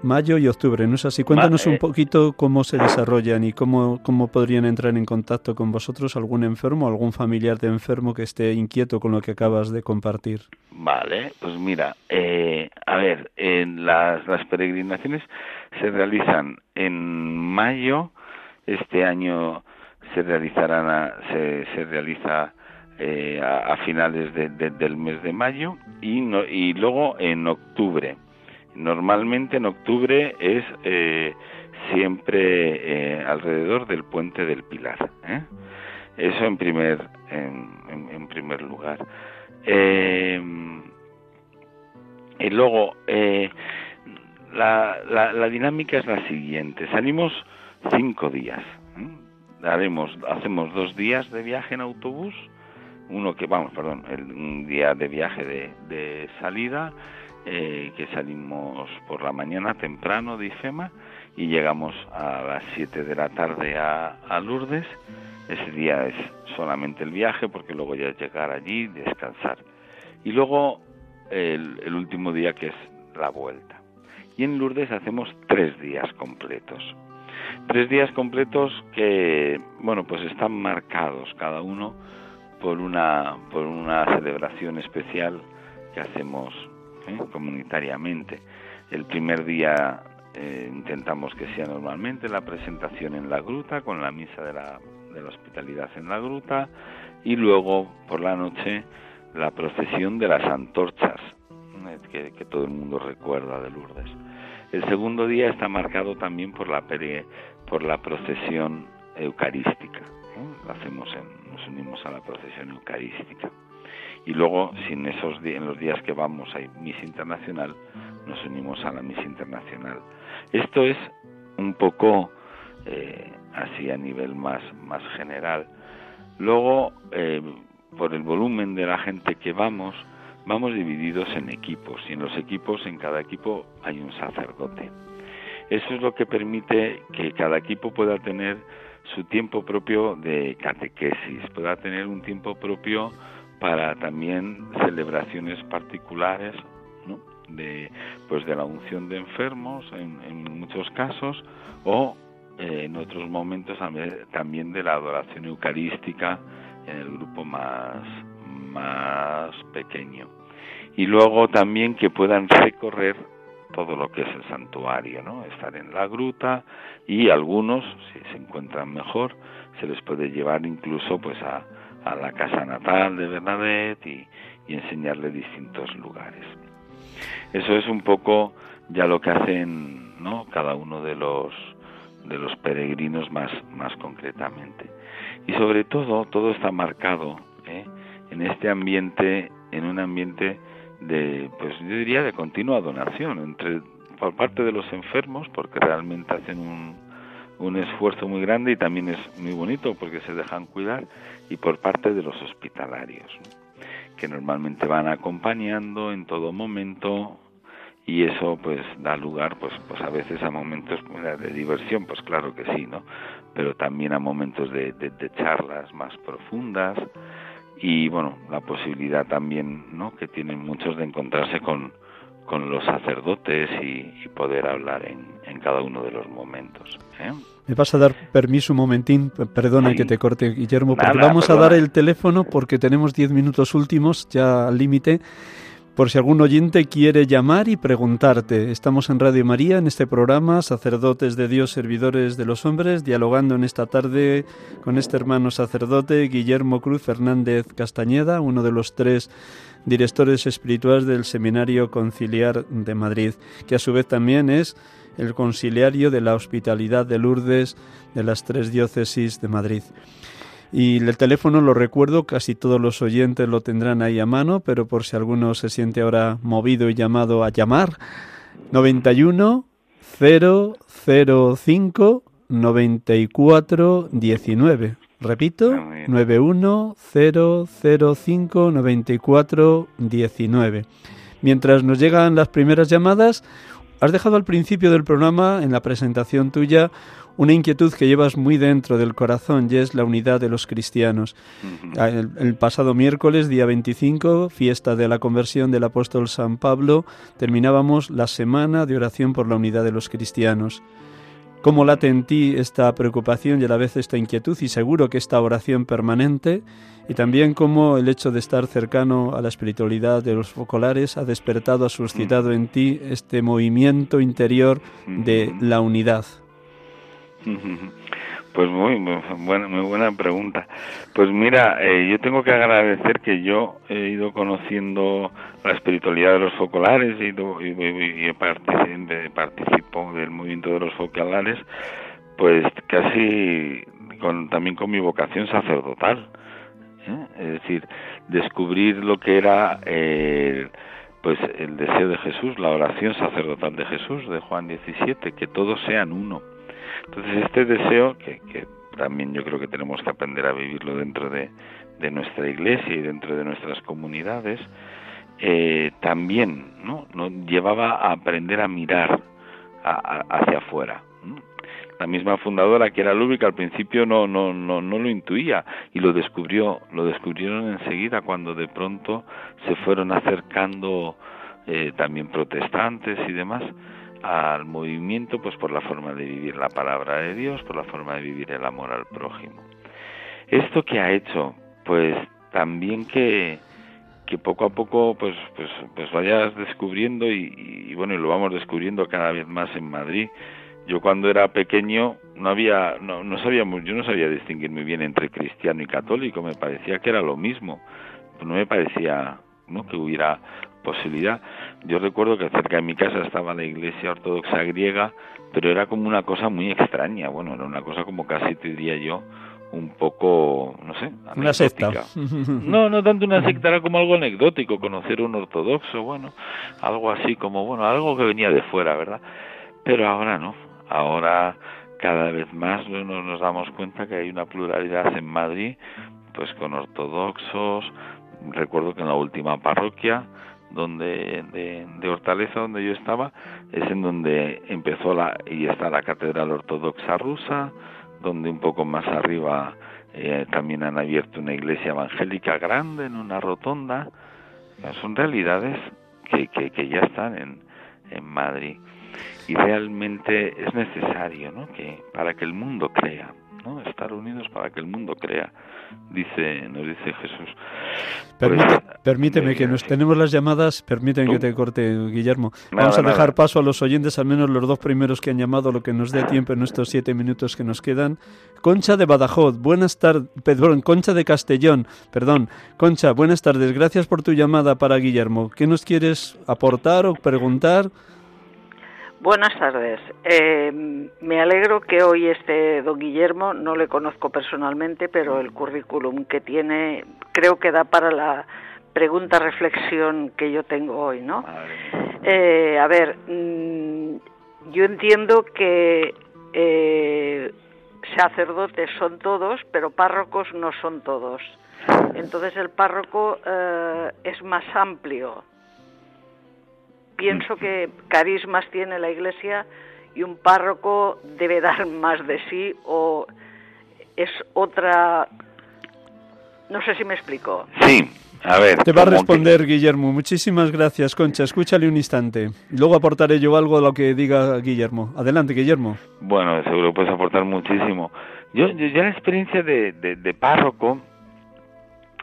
Mayo y octubre, ¿no es así? Cuéntanos un eh, poquito cómo se desarrollan y cómo, cómo podrían entrar en contacto con vosotros algún enfermo, algún familiar de enfermo que esté inquieto con lo que acabas de compartir. Vale, pues mira, eh, a ver, en las, las peregrinaciones se realizan en mayo, este año se realizarán se, se realiza eh, a, finales del mes de mayo y, no, y luego en octubre. Normalmente en octubre es eh, siempre eh, alrededor del puente del Pilar. Eso en primer, en, primer lugar. y luego, la, la, la, dinámica es la siguiente. Salimos cinco días. Haremos, hacemos dos días de viaje en autobús uno que vamos, perdón, el, un día de viaje de, salida, eh, que salimos por la mañana temprano de IFEMA y llegamos a las 7 de la tarde a, Lourdes. Ese día es solamente el viaje porque luego ya llegar allí, descansar. Y luego el, el último día que es la vuelta. Y en Lourdes hacemos tres días completos. Tres días completos que, bueno, pues están marcados cada uno por una, por una celebración especial que hacemos ¿eh? comunitariamente. El primer día eh, intentamos que sea normalmente la presentación en la gruta con la misa de la, de la hospitalidad en la gruta y luego por la noche la procesión de las antorchas ¿eh? que, que, todo el mundo recuerda de Lourdes. El segundo día está marcado también por la, por la procesión eucarística. Lo hacemos en unimos a la procesión eucarística. Y luego, sin esos en los días que vamos a misa internacional, nos unimos a la misa internacional. Esto es un poco eh, así a nivel más, más general. Luego, eh, por el volumen de la gente que vamos, vamos divididos en equipos y en los equipos, en cada equipo hay un sacerdote. Eso es lo que permite que cada equipo pueda tener su tiempo propio de catequesis, pueda tener un tiempo propio para también celebraciones particulares de pues de la unción de enfermos en, muchos casos o eh, en otros momentos también de la adoración eucarística en el grupo más más pequeño. Y luego también que puedan recorrer todo lo que es el santuario, ¿no? Estar en la gruta y algunos, si se encuentran mejor, se les puede llevar incluso pues a, a la casa natal de Bernadette y, enseñarle distintos lugares. Eso es un poco ya lo que hacen, ¿no? Cada uno de los de los peregrinos más más concretamente. Y sobre todo todo está marcado ¿eh? en este ambiente, en un ambiente de, pues yo diría, de continua donación entre por parte de los enfermos, porque realmente hacen un, un esfuerzo muy grande y también es muy bonito porque se dejan cuidar, y por parte de los hospitalarios, que normalmente van acompañando en todo momento y eso pues da lugar pues pues a veces a momentos de diversión pues claro que sí no pero también a momentos de, de, de charlas más profundas y bueno, la posibilidad también ¿no? que tienen muchos de encontrarse con, con los sacerdotes y, poder hablar en, en, cada uno de los momentos. ¿eh? ¿Me vas a dar permiso un momentín? Perdona que te corte, Guillermo, porque vamos a dar el teléfono porque tenemos diez minutos últimos ya al límite por si algún oyente quiere llamar y preguntarte. Estamos en Radio María, en este programa, sacerdotes de Dios, servidores de los hombres, dialogando en esta tarde con este hermano sacerdote, Guillermo Cruz Fernández Castañeda, uno de los tres directores espirituales del Seminario Conciliar de Madrid, que a su vez también es el conciliario de la Hospitalidad de Lourdes de las tres diócesis de Madrid. Y el teléfono lo recuerdo, casi todos los oyentes lo tendrán ahí a mano, pero por si alguno se siente ahora movido y llamado a llamar, 91 005 94 19. Repito, 91 005 94 19. Mientras nos llegan las primeras llamadas, has dejado al principio del programa, en la presentación tuya, una inquietud que llevas muy dentro del corazón y es la unidad de los cristianos. Ah, el, pasado miércoles, día 25, fiesta de la conversión del apóstol San Pablo, terminábamos la semana de oración por la unidad de los cristianos. ¿Cómo late en ti esta preocupación y a la vez esta inquietud y seguro que esta oración permanente? Y también cómo el hecho de estar cercano a la espiritualidad de los focolares ha despertado, ha suscitado en ti este movimiento interior de la unidad. Pues muy, buena, muy buena pregunta. Pues mira, eh, yo tengo que agradecer que yo he ido conociendo la espiritualidad de los focolares y, y, participo, del movimiento de los focolares, pues casi con, también con mi vocación sacerdotal. ¿eh? Es decir, descubrir lo que era pues el deseo de Jesús, la oración sacerdotal de Jesús, de Juan 17, que todos sean uno entonces este deseo, que, también yo creo que tenemos que aprender a vivirlo dentro de, nuestra iglesia y dentro de nuestras comunidades, eh, también ¿no? nos llevaba a aprender a mirar hacia afuera. La misma fundadora que era Lúbica al principio no, no, no, no lo intuía y lo descubrió, lo descubrieron enseguida cuando de pronto se fueron acercando eh, también protestantes y demás al movimiento pues por la forma de vivir la palabra de Dios, por la forma de vivir el amor al prójimo. Esto que ha hecho, pues también que, que poco a poco pues pues pues vayas descubriendo y, bueno y lo vamos descubriendo cada vez más en Madrid yo cuando era pequeño no había no, no sabíamos yo no sabía distinguir muy bien entre cristiano y católico me parecía que era lo mismo no me parecía no que hubiera posibilidad. Yo recuerdo que cerca de mi casa estaba la iglesia ortodoxa griega, pero era como una cosa muy extraña, bueno, era una cosa como casi te diría yo, un poco, no sé, una secta. *laughs* No, no tanto una secta, era como algo anecdótico, conocer un ortodoxo, bueno, algo así como, bueno, algo que venía de fuera, ¿verdad? Pero ahora no, ahora cada vez más nos damos cuenta que hay una pluralidad en Madrid, pues con ortodoxos, recuerdo que en la última parroquia donde de, Hortaleza donde yo estaba es en donde empezó la y está la catedral ortodoxa rusa donde un poco más arriba eh, también han abierto una iglesia evangélica grande en una rotonda. Son realidades que, que, que ya están en, en Madrid. Y realmente es necesario ¿no? que para que el mundo crea ¿no? estar unidos para que el mundo crea dice, nos dice Jesús. Pues, permíteme que nos tenemos las llamadas, permíteme que te corte, Guillermo. Vamos a dejar paso a los oyentes, al menos los dos primeros que han llamado, lo que nos dé tiempo en estos siete minutos que nos quedan. Concha de Badajoz, buenas tardes, perdón, Concha de Castellón, perdón. Concha, buenas tardes, gracias por tu llamada para Guillermo. ¿Qué nos quieres aportar o preguntar? Buenas tardes. Eh, me alegro que hoy esté don Guillermo, no le conozco personalmente, pero el currículum que tiene creo que da para la pregunta reflexión que yo tengo hoy, ¿no? Eh, a ver, mm, yo entiendo que eh, sacerdotes son todos, pero párrocos no son todos. Entonces el párroco es más amplio pienso que carismas tiene la Iglesia y un párroco debe dar más de sí o es otra... No sé si me explico. Sí, a ver. Te va a responder Guillermo. Muchísimas gracias, Concha. Escúchale un instante. Luego aportaré yo algo a lo que diga Guillermo. Adelante, Guillermo. Bueno, seguro puedes aportar muchísimo. Yo, yo ya la experiencia de, de, de párroco,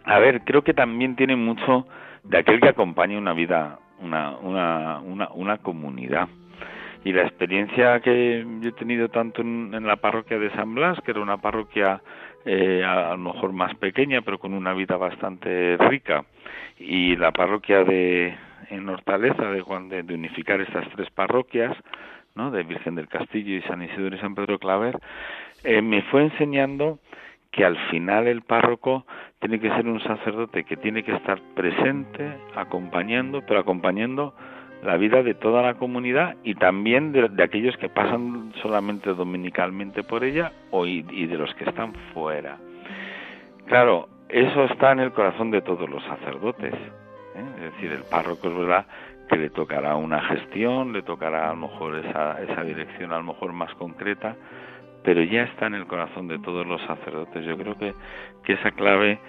a ver, creo que también tiene mucho de aquel que acompaña una vida, una, una, una, una comunidad. Y la experiencia que yo he tenido tanto en, la parroquia de San Blas, que era una parroquia eh, a, lo mejor más pequeña, pero con una vida bastante rica, y la parroquia de en Hortaleza, de, de, de unificar estas tres parroquias, ¿no? de Virgen del Castillo y San Isidro y San Pedro Claver, eh, me fue enseñando que al final el párroco tiene que ser un sacerdote que tiene que estar presente, acompañando, pero acompañando la vida de toda la comunidad y también de, aquellos que pasan solamente dominicalmente por ella o y, de los que están fuera. Claro, eso está en el corazón de todos los sacerdotes. ¿eh? Es decir, el párroco es verdad que le tocará una gestión, le tocará a lo mejor esa, esa dirección a lo mejor más concreta, pero ya está en el corazón de todos los sacerdotes. Yo creo que, que esa clave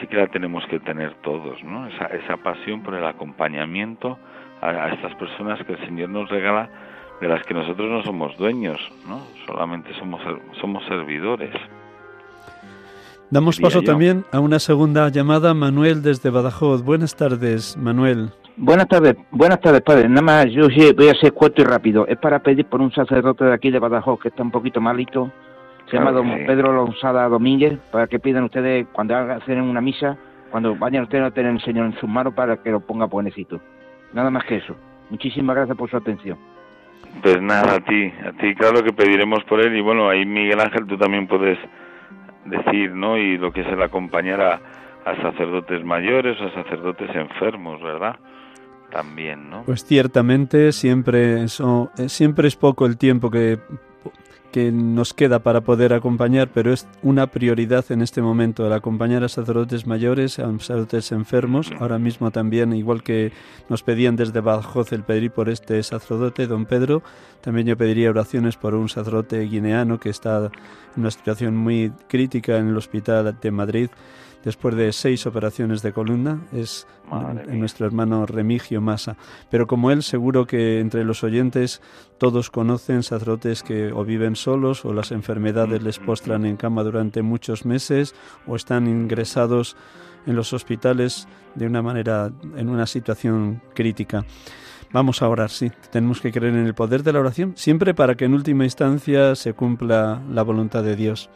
sí que la tenemos que tener todos, ¿no? Esa, esa pasión por el acompañamiento a, estas personas que el Señor nos regala, de las que nosotros no somos dueños, ¿no? Solamente somos, somos servidores. Damos paso también a una segunda llamada, Manuel desde Badajoz. Buenas tardes, Manuel. Buenas tardes, buenas tardes, padre. Nada más yo voy a ser corto y rápido. Es para pedir por un sacerdote de aquí de Badajoz que está un poquito malito. Se llama don Pedro Lonsada Domínguez, para que pidan ustedes cuando hagan una misa, cuando vayan ustedes a tener el Señor en sus manos para que lo ponga buenecito. Nada más que eso. Muchísimas gracias por su atención. Pues nada, a ti, a ti, claro que pediremos por él y bueno, ahí Miguel Ángel tú también puedes decir, ¿no? Y lo que es el acompañar a, a sacerdotes mayores a sacerdotes enfermos, ¿verdad? También, ¿no? Pues ciertamente siempre, eh, siempre es poco el tiempo que, que nos queda para poder acompañar, pero es una prioridad en este momento el acompañar a sacerdotes mayores, a sacerdotes enfermos. Ahora mismo también, igual que nos pedían desde Badajoz el pedir por este sacerdote, don Pedro, también yo pediría oraciones por un sacerdote guineano que está en una situación muy crítica en el hospital de Madrid después de seis operaciones de columna, es nuestro hermano Remigio Massa. Pero como él, seguro que entre los oyentes todos conocen sacerdotes que o viven solos o las enfermedades les postran en cama durante muchos meses o están ingresados en los hospitales de una manera, en una situación crítica. Vamos a orar, sí. Tenemos que creer en el poder de la oración, siempre para que en última instancia se cumpla la voluntad de Dios.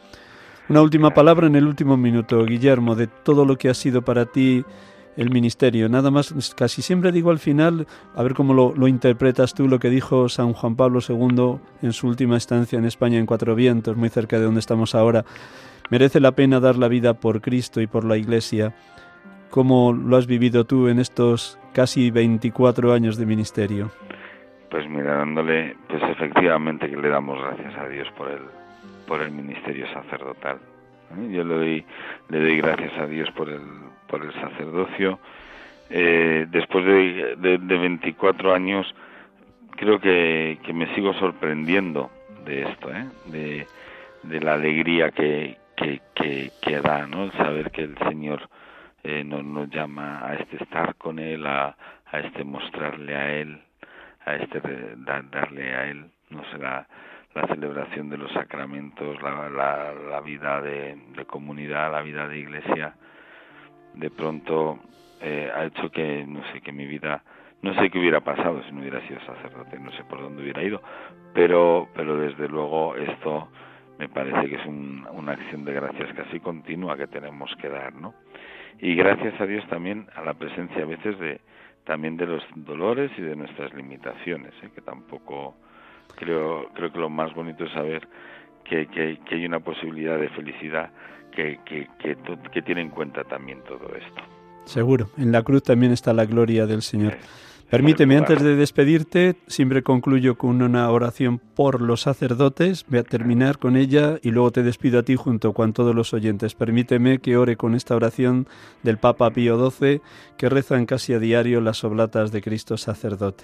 Una última palabra en el último minuto, Guillermo, de todo lo que ha sido para ti el ministerio. Nada más, casi siempre digo al final, a ver cómo lo, interpretas tú, lo que dijo San Juan Pablo II en su última estancia en España en Cuatro Vientos, muy cerca de donde estamos ahora. Merece la pena dar la vida por Cristo y por la Iglesia. ¿Cómo lo has vivido tú en estos casi 24 años de ministerio? Pues mira, dándole, pues efectivamente que le damos gracias a Dios por él por el ministerio sacerdotal. ¿eh? Yo le doy, le doy gracias a Dios por el, por el sacerdocio. Eh, después de, de, 24 años, creo que, que, me sigo sorprendiendo de esto, ¿eh? de, de la alegría que, que, que, da, ¿no? El saber que el Señor eh, nos, nos llama a este estar con Él, a, a este mostrarle a Él, a este darle a Él, no será la celebración de los sacramentos, la, la, vida de, comunidad, la vida de iglesia, de pronto eh, ha hecho que, no sé, que mi vida, no sé qué hubiera pasado si no hubiera sido sacerdote, no sé por dónde hubiera ido, pero, pero desde luego esto me parece que es una acción de gracias casi continua que tenemos que dar, ¿no? Y gracias a Dios también a la presencia a veces de también de los dolores y de nuestras limitaciones, ¿eh? que tampoco creo, creo que lo más bonito es saber que, que, hay una posibilidad de felicidad que, que, que, tiene en cuenta también todo esto. Seguro, en la cruz también está la gloria del Señor. Permíteme, antes de despedirte, siempre concluyo con una oración por los sacerdotes. Voy a terminar con ella y luego te despido a ti junto con todos los oyentes. Permíteme que ore con esta oración del Papa Pío XII, que reza en casi a diario las oblatas de Cristo sacerdote.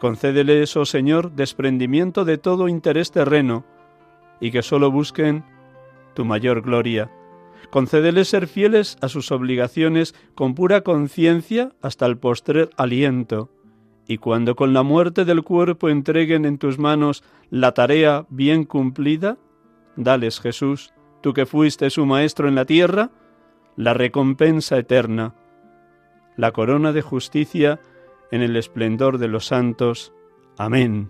Concédeles, oh Señor, desprendimiento de todo interés terreno, y que sólo busquen tu mayor gloria. Concédeles ser fieles a sus obligaciones con pura conciencia hasta el postrer aliento, y cuando con la muerte del cuerpo entreguen en tus manos la tarea bien cumplida, dales, Jesús, tú que fuiste su maestro en la tierra, la recompensa eterna, la corona de justicia en el esplendor de los santos. Amén.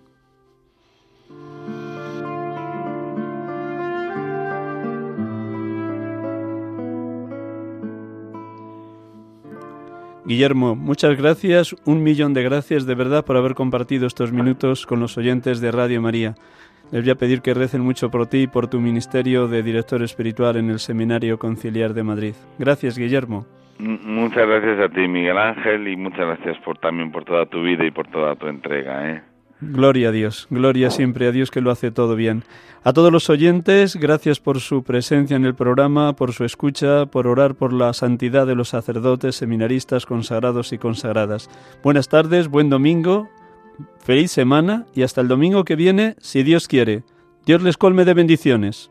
Guillermo, muchas gracias, un millón de gracias de verdad por haber compartido estos minutos con los oyentes de Radio María. Les voy a pedir que recen mucho por ti y por tu ministerio de director espiritual en el Seminario Conciliar de Madrid. Gracias, Guillermo. Muchas gracias a ti, Miguel Ángel, y muchas gracias por también por toda tu vida y por toda tu entrega. ¿eh? Gloria a Dios, gloria siempre a Dios que lo hace todo bien. A todos los oyentes, gracias por su presencia en el programa, por su escucha, por orar por la santidad de los sacerdotes, seminaristas, consagrados y consagradas. Buenas tardes, buen domingo, feliz semana y hasta el domingo que viene, si Dios quiere. Dios les colme de bendiciones.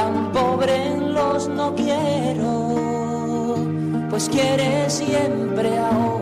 tan pobre los no quiero, pues quiere siempre ahora